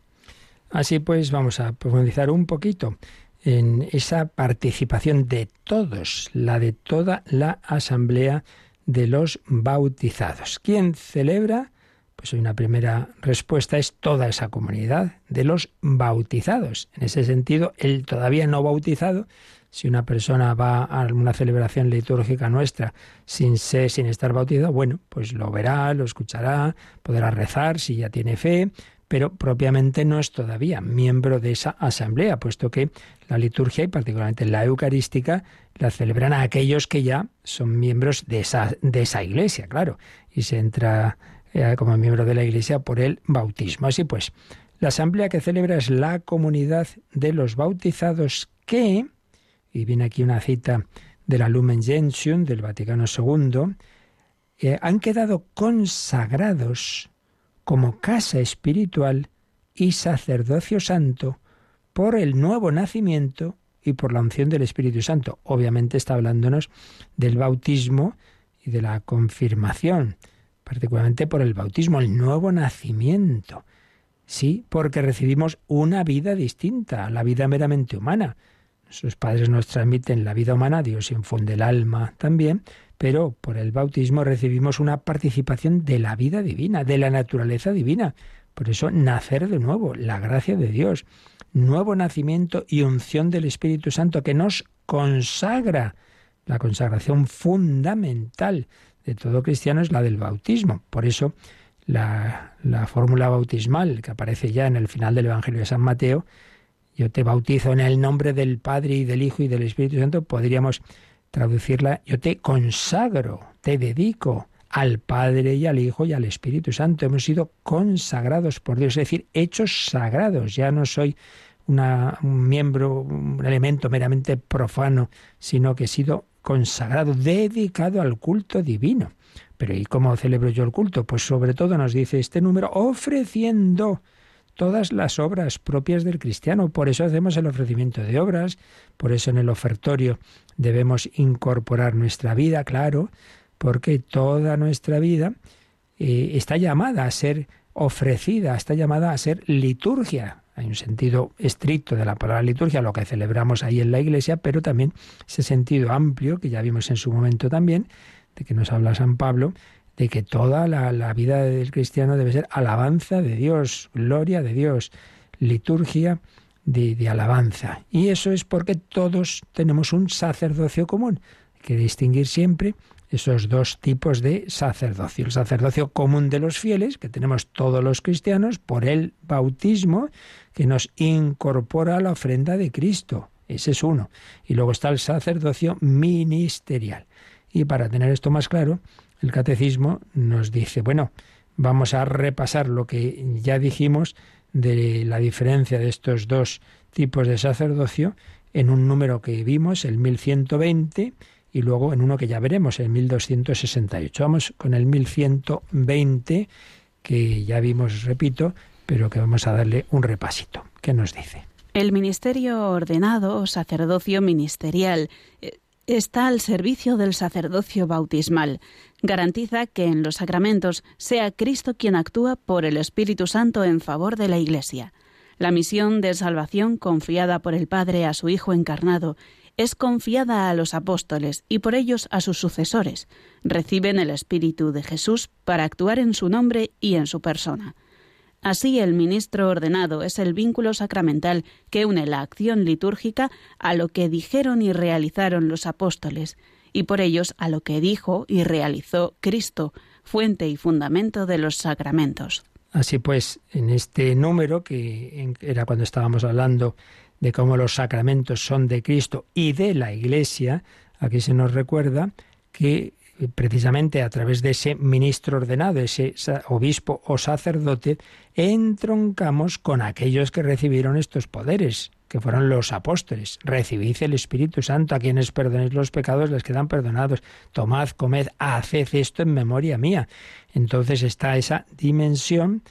Así pues, vamos a profundizar un poquito en esa participación de todos, la de toda la asamblea de los bautizados. ¿Quién celebra? Pues una primera respuesta es toda esa comunidad de los bautizados. En ese sentido, el todavía no bautizado, si una persona va a una celebración litúrgica nuestra sin ser, sin estar bautizado, bueno, pues lo verá, lo escuchará, podrá rezar si ya tiene fe, pero propiamente no es todavía miembro de esa asamblea, puesto que la liturgia y particularmente la eucarística la celebran a aquellos que ya son miembros de esa, de esa iglesia, claro, y se entra eh, como miembro de la iglesia por el bautismo. Así pues, la asamblea que celebra es la comunidad de los bautizados que, y viene aquí una cita de la Lumen Gentium del Vaticano II, eh, han quedado consagrados como casa espiritual y sacerdocio santo por el nuevo nacimiento y por la unción del Espíritu Santo. Obviamente está hablándonos del bautismo y de la confirmación, particularmente por el bautismo, el nuevo nacimiento. Sí, porque recibimos una vida distinta, la vida meramente humana. Sus padres nos transmiten la vida humana, Dios infunde el alma también, pero por el bautismo recibimos una participación de la vida divina, de la naturaleza divina. Por eso nacer de nuevo, la gracia de Dios, nuevo nacimiento y unción del Espíritu Santo que nos consagra. La consagración fundamental de todo cristiano es la del bautismo. Por eso la, la fórmula bautismal que aparece ya en el final del Evangelio de San Mateo, yo te bautizo en el nombre del Padre y del Hijo y del Espíritu Santo, podríamos traducirla, yo te consagro, te dedico al Padre y al Hijo y al Espíritu Santo. Hemos sido consagrados por Dios, es decir, hechos sagrados. Ya no soy una, un miembro, un elemento meramente profano, sino que he sido consagrado, dedicado al culto divino. Pero ¿y cómo celebro yo el culto? Pues sobre todo nos dice este número, ofreciendo todas las obras propias del cristiano. Por eso hacemos el ofrecimiento de obras, por eso en el ofertorio debemos incorporar nuestra vida, claro, porque toda nuestra vida eh, está llamada a ser ofrecida, está llamada a ser liturgia. hay un sentido estricto de la palabra liturgia, lo que celebramos ahí en la iglesia, pero también ese sentido amplio que ya vimos en su momento también, de que nos habla San Pablo, de que toda la, vida del cristiano debe ser alabanza de Dios, gloria de Dios, liturgia de, de, alabanza. Y eso es porque todos tenemos un sacerdocio común. Hay que distinguir siempre esos dos tipos de sacerdocio. El sacerdocio común de los fieles, que tenemos todos los cristianos, por el bautismo, que nos incorpora a la ofrenda de Cristo. Ese es uno. Y luego está el sacerdocio ministerial. Y para tener esto más claro, el catecismo nos dice, bueno, vamos a repasar lo que ya dijimos de la diferencia de estos dos tipos de sacerdocio en un número que vimos, el 1120, y luego en uno que ya veremos, el 1268. Vamos con el 1120, que ya vimos, repito, pero que vamos a darle un repasito. ¿Qué nos dice? El ministerio ordenado, sacerdocio ministerial, eh, está al servicio del sacerdocio bautismal. Garantiza que en los sacramentos sea Cristo quien actúa por el Espíritu Santo en favor de la Iglesia. La misión de salvación confiada por el Padre a su Hijo encarnado es confiada a los apóstoles y por ellos a sus sucesores. Reciben el Espíritu de Jesús para actuar en su nombre y en su persona. Así el ministro ordenado es el vínculo sacramental que une la acción litúrgica a lo que dijeron y realizaron los apóstoles, y por ellos a lo que dijo y realizó Cristo, fuente y fundamento de los sacramentos. Así pues, en este número, que era cuando estábamos hablando de cómo los sacramentos son de Cristo y de la Iglesia, aquí se nos recuerda que precisamente a través de ese ministro ordenado, ese obispo o sacerdote, entroncamos con aquellos que recibieron estos poderes, que fueron los apóstoles. Recibid el Espíritu Santo, a quienes perdonéis los pecados les quedan perdonados. Tomad, comed, haced esto en memoria mía. Entonces está esa dimensión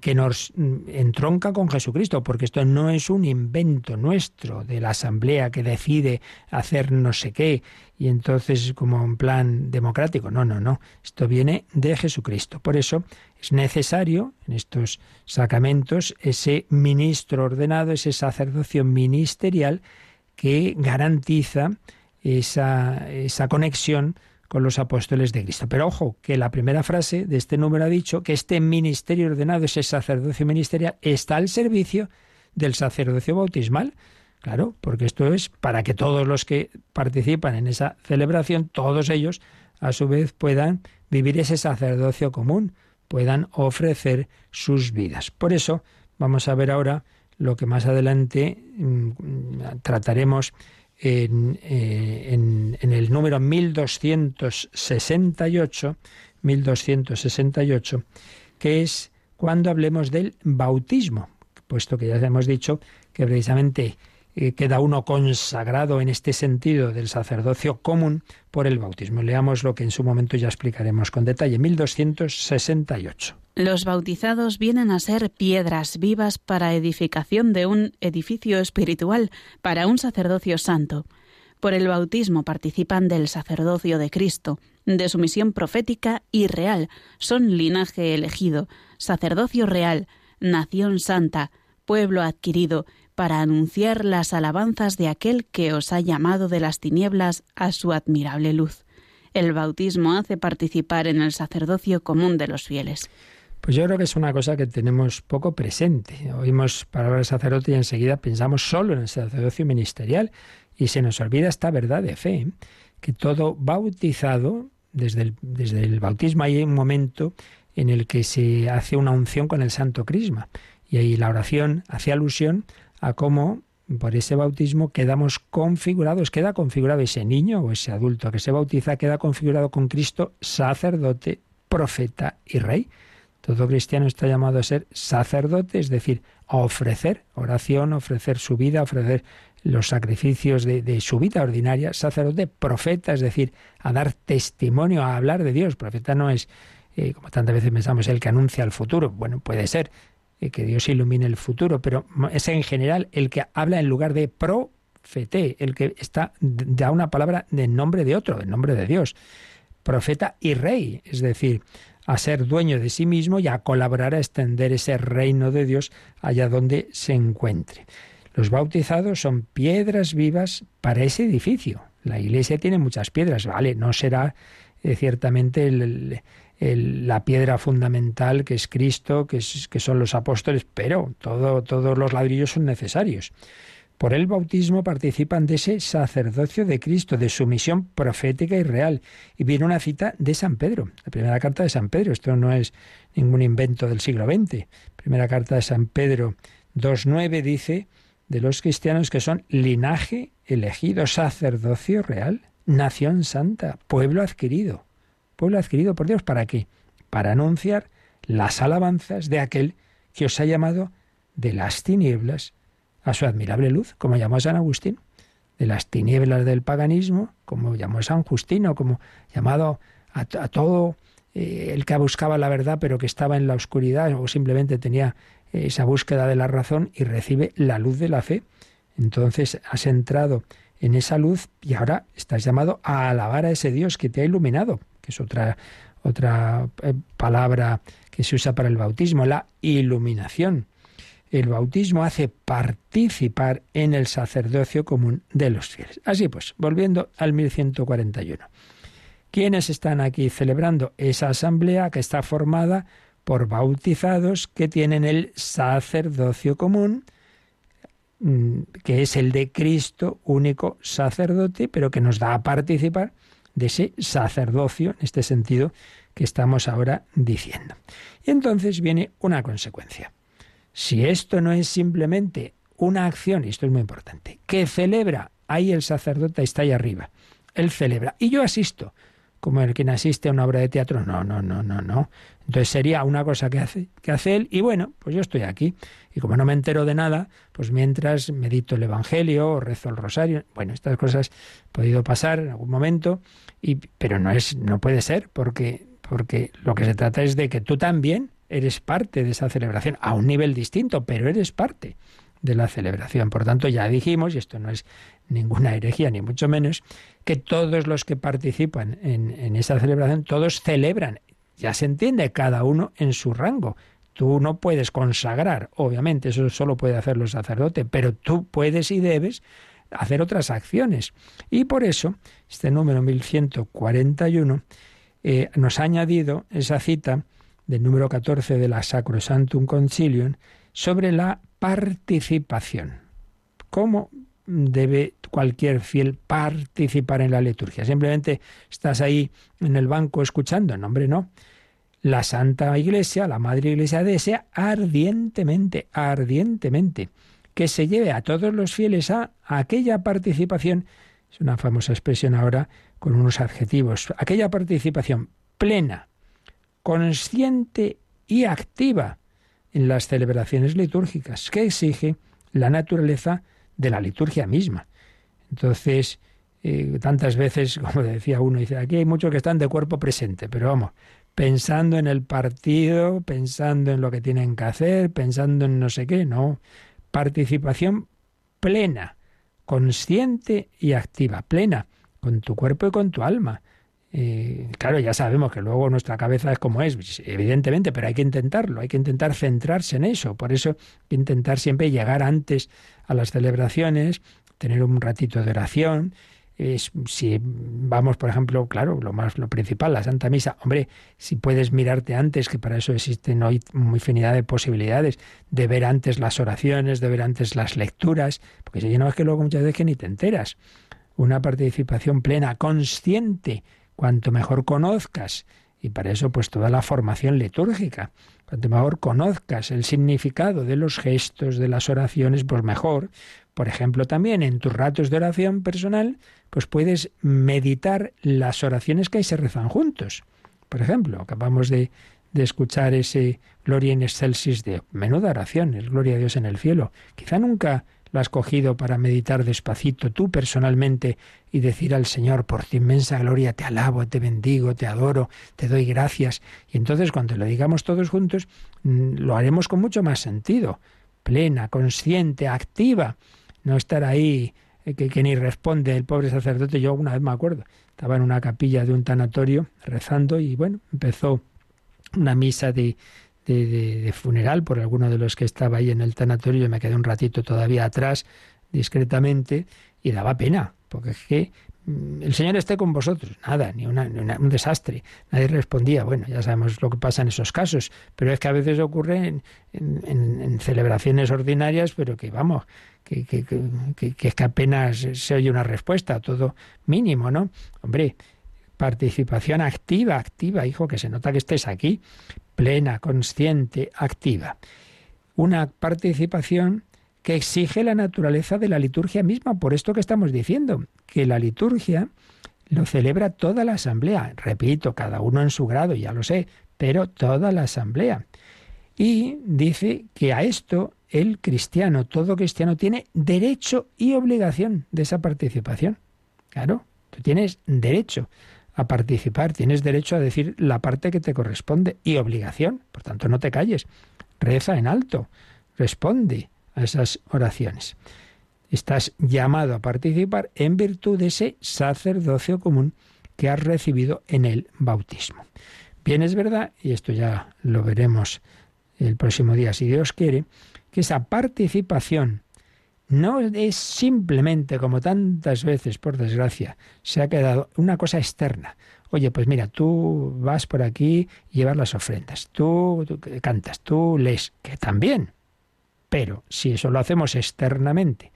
que nos entronca con Jesucristo, porque esto no es un invento nuestro de la asamblea que decide hacer no sé qué y entonces como un plan democrático. No, no, no. Esto viene de Jesucristo. Por eso es necesario en estos sacramentos ese ministro ordenado, ese sacerdocio ministerial que garantiza esa, esa conexión con los apóstoles de Cristo. Pero ojo, que la primera frase de este número ha dicho que este ministerio ordenado, ese sacerdocio ministerial, está al servicio del sacerdocio bautismal. Claro, porque esto es para que todos los que participan en esa celebración, todos ellos, a su vez, puedan vivir ese sacerdocio común, puedan ofrecer sus vidas. Por eso vamos a ver ahora lo que más adelante mm, trataremos eh, en, el número 1268, 1268, que es cuando hablemos del bautismo, puesto que ya hemos dicho que precisamente eh, queda uno consagrado en este sentido del sacerdocio común por el bautismo. Leamos lo que en su momento ya explicaremos con detalle. 1268. Los bautizados vienen a ser piedras vivas para edificación de un edificio espiritual, para un sacerdocio santo. Por el bautismo participan del sacerdocio de Cristo, de su misión profética y real. Son linaje elegido, sacerdocio real, nación santa, pueblo adquirido, para anunciar las alabanzas de aquel que os ha llamado de las tinieblas a su admirable luz. El bautismo hace participar en el sacerdocio común de los fieles. Pues yo creo que es una cosa que tenemos poco presente. Oímos palabras de sacerdote y enseguida pensamos solo en el sacerdocio ministerial y se nos olvida esta verdad de fe, ¿eh? que todo bautizado, desde el, desde el bautismo hay un momento en el que se hace una unción con el santo crisma y ahí la oración hace alusión a cómo por ese bautismo quedamos configurados, queda configurado ese niño o ese adulto que se bautiza, queda configurado con Cristo sacerdote, profeta y rey. Todo cristiano está llamado a ser sacerdote, es decir, a ofrecer oración, ofrecer su vida, ofrecer los sacrificios de, su vida ordinaria. Sacerdote, profeta, es decir, a dar testimonio, a hablar de Dios. Profeta no es, eh, como tantas veces pensamos, el que anuncia el futuro. Bueno, puede ser que Dios ilumine el futuro, pero es en general el que habla en lugar de profete, el que está da una palabra en nombre de otro, en nombre de Dios. Profeta y rey, es decir, a ser dueño de sí mismo y a colaborar a extender ese reino de Dios allá donde se encuentre. Los bautizados son piedras vivas para ese edificio. La iglesia tiene muchas piedras, vale, no será eh, ciertamente la piedra fundamental que es Cristo, que, que son los apóstoles, pero todo, todos los ladrillos son necesarios. Por el bautismo participan de ese sacerdocio de Cristo, de su misión profética y real. Y viene una cita de San Pedro, la primera carta de San Pedro. Esto no es ningún invento del siglo XX. Primera carta de San Pedro 2.9 dice de los cristianos que son linaje elegido, sacerdocio real, nación santa, pueblo adquirido. Pueblo adquirido por Dios, ¿para qué? Para anunciar las alabanzas de aquel que os ha llamado de las tinieblas a su admirable luz, como llamó San Agustín, de las tinieblas del paganismo, como llamó San Justino, como llamado a, todo eh, el que buscaba la verdad pero que estaba en la oscuridad o simplemente tenía esa búsqueda de la razón y recibe la luz de la fe. Entonces has entrado en esa luz y ahora estás llamado a alabar a ese Dios que te ha iluminado, que es otra, otra eh, palabra que se usa para el bautismo, la iluminación el bautismo hace participar en el sacerdocio común de los fieles. Así pues, volviendo al 1141. ¿Quiénes están aquí celebrando esa asamblea que está formada por bautizados que tienen el sacerdocio común, mm, que es el de Cristo, único sacerdote, pero que nos da a participar de ese sacerdocio, en este sentido que estamos ahora diciendo. Y entonces viene una consecuencia. Si esto no es simplemente una acción, y esto es muy importante, que celebra, ahí el sacerdote está ahí arriba, él celebra, y yo asisto, como el quien asiste a una obra de teatro, no, no, no, no, no. Entonces sería una cosa que hace, que hace él, y bueno, pues yo estoy aquí, y como no me entero de nada, pues mientras medito el Evangelio o rezo el rosario, bueno, estas cosas han podido pasar en algún momento, y, pero no es, no puede ser, porque, porque lo que se trata es de que tú también eres parte de esa celebración, a un nivel distinto, pero eres parte de la celebración. Por tanto, ya dijimos, y esto no es ninguna herejía, ni mucho menos, que todos los que participan en, esa celebración, todos celebran. Ya se entiende, cada uno en su rango. Tú no puedes consagrar, obviamente, eso solo puede hacer los sacerdotes, pero tú puedes y debes hacer otras acciones. Y por eso, este número 1141 eh, nos ha añadido esa cita del número 14 de la Sacrosantum Concilium sobre la participación. ¿Cómo debe cualquier fiel participar en la liturgia? Simplemente estás ahí en el banco escuchando. No, hombre, no. La Santa Iglesia, la Madre Iglesia, desea ardientemente, ardientemente, que se lleve a todos los fieles a aquella participación, es una famosa expresión ahora con unos adjetivos, aquella participación plena, consciente y activa en las celebraciones litúrgicas, que exige la naturaleza de la liturgia misma. Entonces, eh, tantas veces, como decía uno, dice, aquí hay muchos que están de cuerpo presente, pero vamos, pensando en el partido, pensando en lo que tienen que hacer, pensando en no sé qué, no. Participación plena, consciente y activa, plena, con tu cuerpo y con tu alma. Eh, claro, ya sabemos que luego nuestra cabeza es como es, pues, evidentemente, pero hay que intentarlo, hay que intentar centrarse en eso. Por eso hay que intentar siempre llegar antes a las celebraciones, tener un ratito de oración. si vamos, por ejemplo, claro, lo más, lo principal, la Santa Misa, hombre, si puedes mirarte antes, que para eso existen hoy infinidad de posibilidades, de ver antes las oraciones, de ver antes las lecturas, porque si no es que luego muchas veces que ni te enteras. Una participación plena, consciente, cuanto mejor conozcas, y para eso pues toda la formación litúrgica, cuanto mejor conozcas el significado de los gestos, de las oraciones, pues mejor. Por ejemplo, también en tus ratos de oración personal, pues puedes meditar las oraciones que ahí se rezan juntos. Por ejemplo, acabamos de, de escuchar ese Gloria in excelsis de menuda oración, el Gloria a Dios en el cielo. Quizá nunca lo has cogido para meditar despacito tú personalmente y decir al Señor, por tu inmensa gloria te alabo, te bendigo, te adoro, te doy gracias. Y entonces cuando lo digamos todos juntos, mm, lo haremos con mucho más sentido, plena, consciente, activa, no estar ahí eh, que, ni responde el pobre sacerdote. Yo una vez me acuerdo, estaba en una capilla de un tanatorio rezando y bueno, empezó una misa de, de, funeral por alguno de los que estaba ahí en el tanatorio. Yo me quedé un ratito todavía atrás, discretamente, y daba pena, porque es que mm, el Señor esté con vosotros. Nada, ni, una, un desastre. Nadie respondía. Bueno, ya sabemos lo que pasa en esos casos, pero es que a veces ocurre en, en, celebraciones ordinarias, pero que vamos, que, que, que, que, apenas se oye una respuesta, todo mínimo, ¿no? Hombre, participación activa, activa, hijo, que se nota que estés aquí, plena, consciente, activa. Una participación que exige la naturaleza de la liturgia misma, por esto que estamos diciendo, que la liturgia lo celebra toda la asamblea, repito, cada uno en su grado, ya lo sé, pero toda la asamblea. Y dice que a esto el cristiano, todo cristiano, tiene derecho y obligación de esa participación. Claro, tú tienes derecho a participar, tienes derecho a decir la parte que te corresponde y obligación. Por tanto, no te calles. Reza en alto, responde a esas oraciones. Estás llamado a participar en virtud de ese sacerdocio común que has recibido en el bautismo. Bien es verdad, y esto ya lo veremos el próximo día si Dios quiere, que esa participación no es simplemente, como tantas veces, por desgracia, se ha quedado una cosa externa. Oye, pues mira, tú vas por aquí llevas las ofrendas, tú, cantas, tú lees, que también. Pero si eso lo hacemos externamente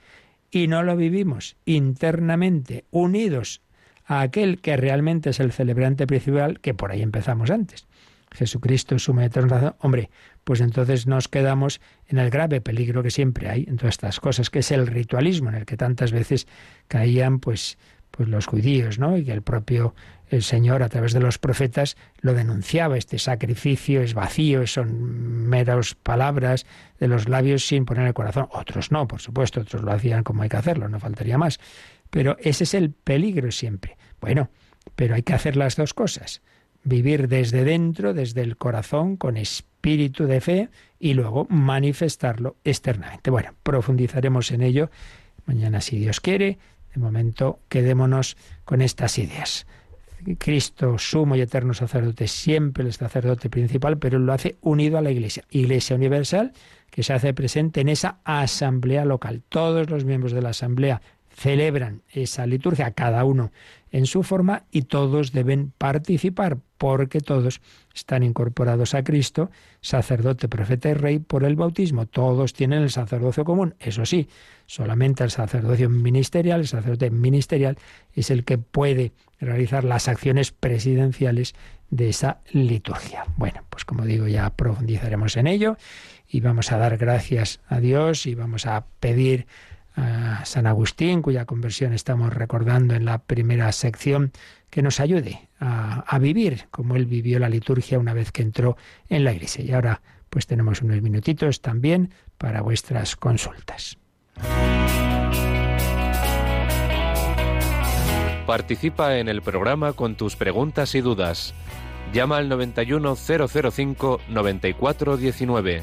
y no lo vivimos internamente, unidos a aquel que realmente es el celebrante principal, que por ahí empezamos antes, Jesucristo, su eterna hombre, pues entonces nos quedamos en el grave peligro que siempre hay en todas estas cosas, que es el ritualismo en el que tantas veces caían pues, pues los judíos, ¿no? Y que el propio el Señor a través de los profetas lo denunciaba, este sacrificio es vacío, son meras palabras de los labios sin poner el corazón. Otros no, por supuesto, otros lo hacían como hay que hacerlo, no faltaría más. Pero ese es el peligro siempre. Bueno, pero hay que hacer las dos cosas vivir desde dentro, desde el corazón, con espíritu de fe y luego manifestarlo externamente. Bueno, profundizaremos en ello mañana si Dios quiere. De momento, quedémonos con estas ideas. Cristo, sumo y eterno sacerdote, siempre el sacerdote principal, pero lo hace unido a la Iglesia. Iglesia universal que se hace presente en esa asamblea local. Todos los miembros de la asamblea celebran esa liturgia, cada uno en su forma, y todos deben participar, porque todos están incorporados a Cristo, sacerdote, profeta y rey, por el bautismo. Todos tienen el sacerdocio común. Eso sí, solamente el sacerdocio ministerial, el sacerdote ministerial, es el que puede realizar las acciones presidenciales de esa liturgia. Bueno, pues como digo, ya profundizaremos en ello y vamos a dar gracias a Dios y vamos a pedir San Agustín, cuya conversión estamos recordando en la primera sección, que nos ayude a, a, vivir como él vivió la liturgia una vez que entró en la iglesia. Y ahora pues tenemos unos minutitos también para vuestras consultas. Participa en el programa con tus preguntas y dudas. Llama al 91005 9419.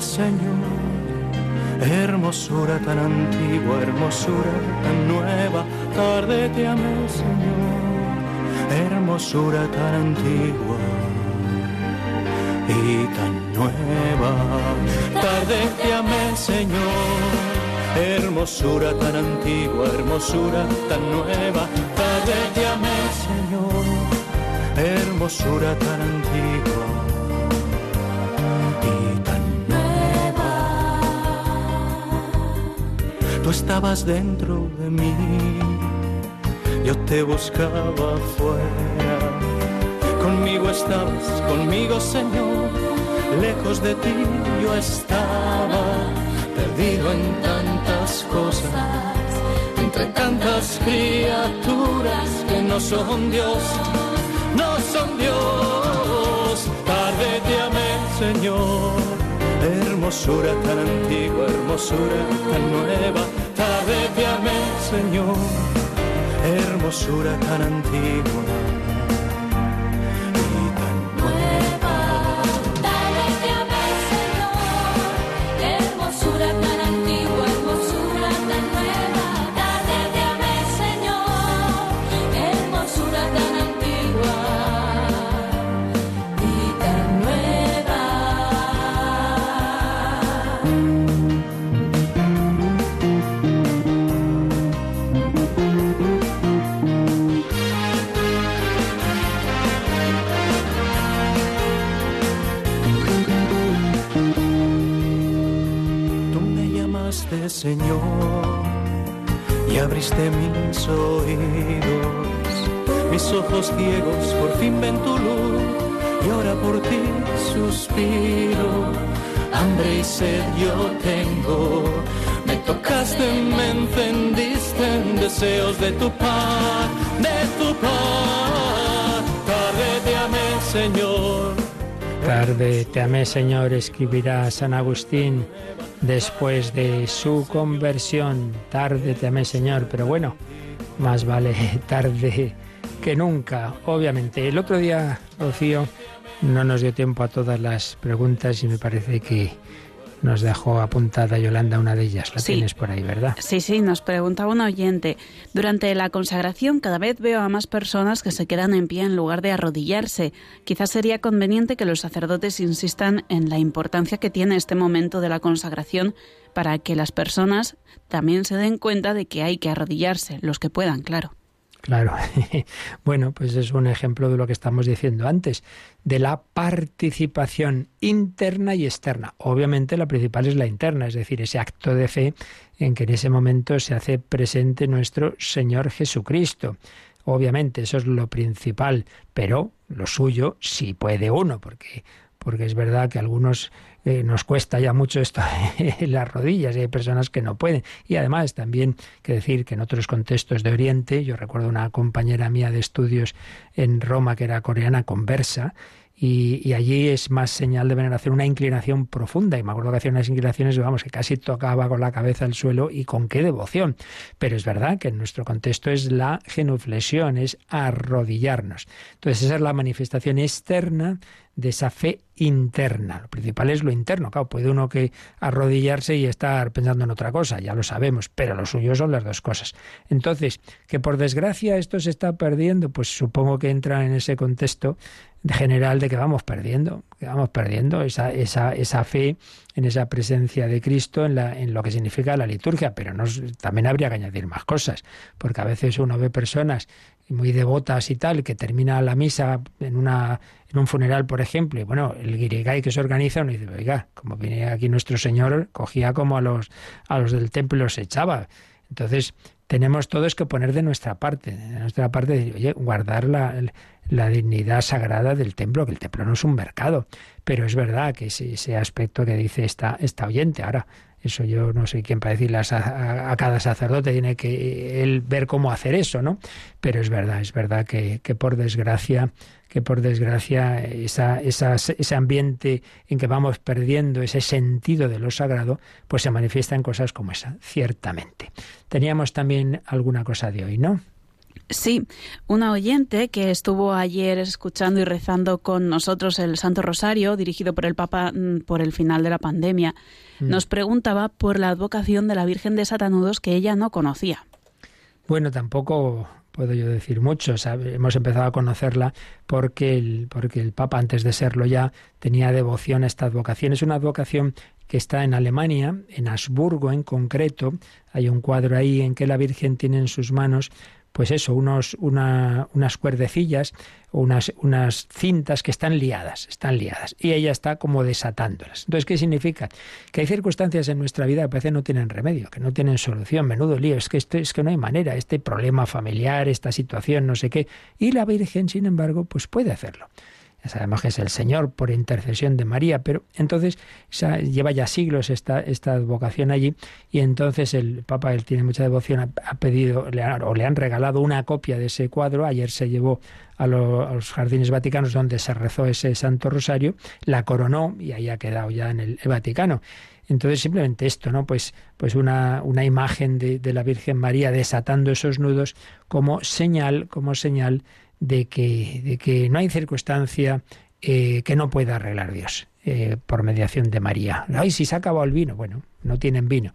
Señor. Hermosura tan antigua, hermosura tan nueva, tarde te amé, Señor. Hermosura tan antigua y tan nueva, tarde te amé, Señor. Hermosura tan antigua, hermosura tan nueva, tarde te amé, Señor. Hermosura tan antigua estabas dentro de mí, yo te buscaba afuera. Conmigo estabas, conmigo Señor, lejos de ti yo estaba, perdido en tantas cosas, entre tantas criaturas que no son Dios, no son Dios. Tarde te amé, Señor, hermosura tan antigua, hermosura tan nueva, amé, Señor, hermosura tan antigua Señor, y abriste mis oídos, mis ojos ciegos por fin ven tu luz, y ahora por ti suspiro, hambre y sed yo tengo, me tocaste, me encendiste en deseos de tu paz, de tu paz, tarde te amé Señor. Tarde te amé Señor, escribirá San Agustín después de su conversión. Tarde te amé, Señor, pero bueno, más vale tarde que nunca, obviamente. El otro día, Rocío, no nos dio tiempo a todas las preguntas y me parece que nos dejó apuntada Yolanda una de ellas. La tienes por ahí, ¿verdad? Sí, sí, nos preguntaba un oyente. Durante la consagración cada vez veo a más personas que se quedan en pie en lugar de arrodillarse. Quizás sería conveniente que los sacerdotes insistan en la importancia que tiene este momento de la consagración para que las personas también se den cuenta de que hay que arrodillarse, los que puedan, claro. Claro. bueno, pues es un ejemplo de lo que estamos diciendo antes, de la participación interna y externa. Obviamente la principal es la interna, es decir, ese acto de fe en que en ese momento se hace presente nuestro Señor Jesucristo. Obviamente eso es lo principal, pero lo suyo sí puede uno, porque porque es verdad que algunos eh, nos cuesta ya mucho esto las rodillas y hay personas que no pueden. Y además también que decir que en otros contextos de Oriente, yo recuerdo una compañera mía de estudios en Roma que era coreana conversa, y, allí es más señal de veneración una inclinación profunda. Y me acuerdo que hacía unas inclinaciones, vamos, que casi tocaba con la cabeza el suelo y con qué devoción. Pero es verdad que en nuestro contexto es la genuflexión, es arrodillarnos. Entonces esa es la manifestación externa de esa fe interna. Lo principal es lo interno. Claro, puede uno que arrodillarse y estar pensando en otra cosa, ya lo sabemos, pero lo suyo son las dos cosas. Entonces, que por desgracia esto se está perdiendo, pues supongo que entra en ese contexto general de que vamos perdiendo, que vamos perdiendo esa, esa, esa fe en esa presencia de Cristo, en, la, en lo que significa la liturgia, pero también habría que añadir más cosas, porque a veces uno ve personas muy devotas y tal, que termina la misa en una en un funeral, por ejemplo, y bueno, el guirigay que se organiza, uno dice, oiga, como viene aquí nuestro Señor, cogía como a los, a los del templo y los echaba. Entonces, tenemos todos que poner de nuestra parte, de nuestra parte, de, oye, guardar la, la, dignidad sagrada del templo, que el templo no es un mercado. Pero es verdad que ese, ese aspecto que dice esta, esta oyente. Ahora, eso yo no sé quién para decirle a, cada sacerdote, tiene que él ver cómo hacer eso, ¿no? Pero es verdad, es verdad que, por desgracia, que por desgracia esa, ese ambiente en que vamos perdiendo ese sentido de lo sagrado, pues se manifiesta en cosas como esa, ciertamente. Teníamos también alguna cosa de hoy, ¿no? Sí, una oyente que estuvo ayer escuchando y rezando con nosotros el Santo Rosario, dirigido por el Papa mm, por el final de la pandemia, mm. nos preguntaba por la advocación de la Virgen de Satanudos que ella no conocía. Bueno, tampoco puedo yo decir mucho. Hemos empezado a conocerla porque el, porque el Papa, antes de serlo ya, tenía devoción a esta advocación. Es una advocación que está en Alemania, en Habsburgo en concreto. Hay un cuadro ahí en que la Virgen tiene en sus manos pues eso, unos, unas cuerdecillas unas, unas cintas que están liadas, están liadas, y ella está como desatándolas. Entonces, ¿qué significa? Que hay circunstancias en nuestra vida que parece no tienen remedio, que no tienen solución, menudo lío, es que esto es que no hay manera, este problema familiar, esta situación, no sé qué, y la Virgen, sin embargo, pues puede hacerlo sabemos que es el Señor por intercesión de María, pero entonces lleva ya siglos esta, esta advocación allí y entonces el Papa, él tiene mucha devoción, ha, pedido o le han regalado una copia de ese cuadro, ayer se llevó a, los jardines vaticanos donde se rezó ese Santo Rosario, la coronó y ahí ha quedado ya en el, Vaticano. Entonces simplemente esto, ¿no? Pues, pues una, una imagen de, de la Virgen María desatando esos nudos como señal, como señal de que, de que no hay circunstancia eh, que no pueda arreglar Dios eh, por mediación de María. Ay, si se ha acabado el vino. Bueno, no tienen vino.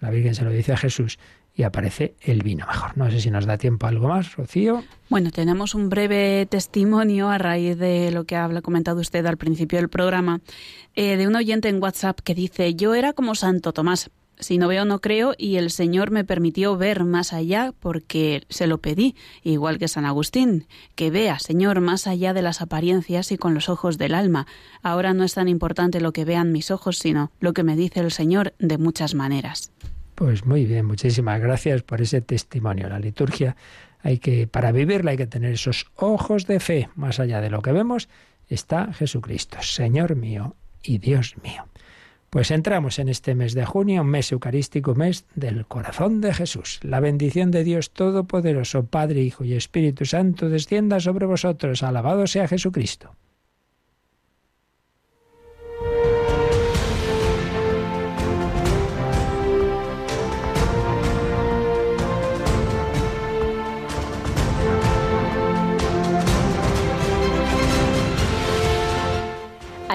La Virgen se lo dice a Jesús y aparece el vino mejor. No sé si nos da tiempo a algo más, Rocío. Bueno, tenemos un breve testimonio a raíz de lo que ha comentado usted al principio del programa, eh, de un oyente en WhatsApp que dice, yo era como Santo Tomás, si no veo, no creo, y el Señor me permitió ver más allá porque se lo pedí, igual que San Agustín, que vea, Señor, más allá de las apariencias y con los ojos del alma. Ahora no es tan importante lo que vean mis ojos, sino lo que me dice el Señor de muchas maneras. Pues muy bien, muchísimas gracias por ese testimonio. La liturgia hay que, para vivirla hay que tener esos ojos de fe. Más allá de lo que vemos, está Jesucristo, Señor mío y Dios mío. Pues entramos en este mes de junio, un mes eucarístico, mes del corazón de Jesús. La bendición de Dios Todopoderoso, Padre, Hijo y Espíritu Santo, descienda sobre vosotros. Alabado sea Jesucristo.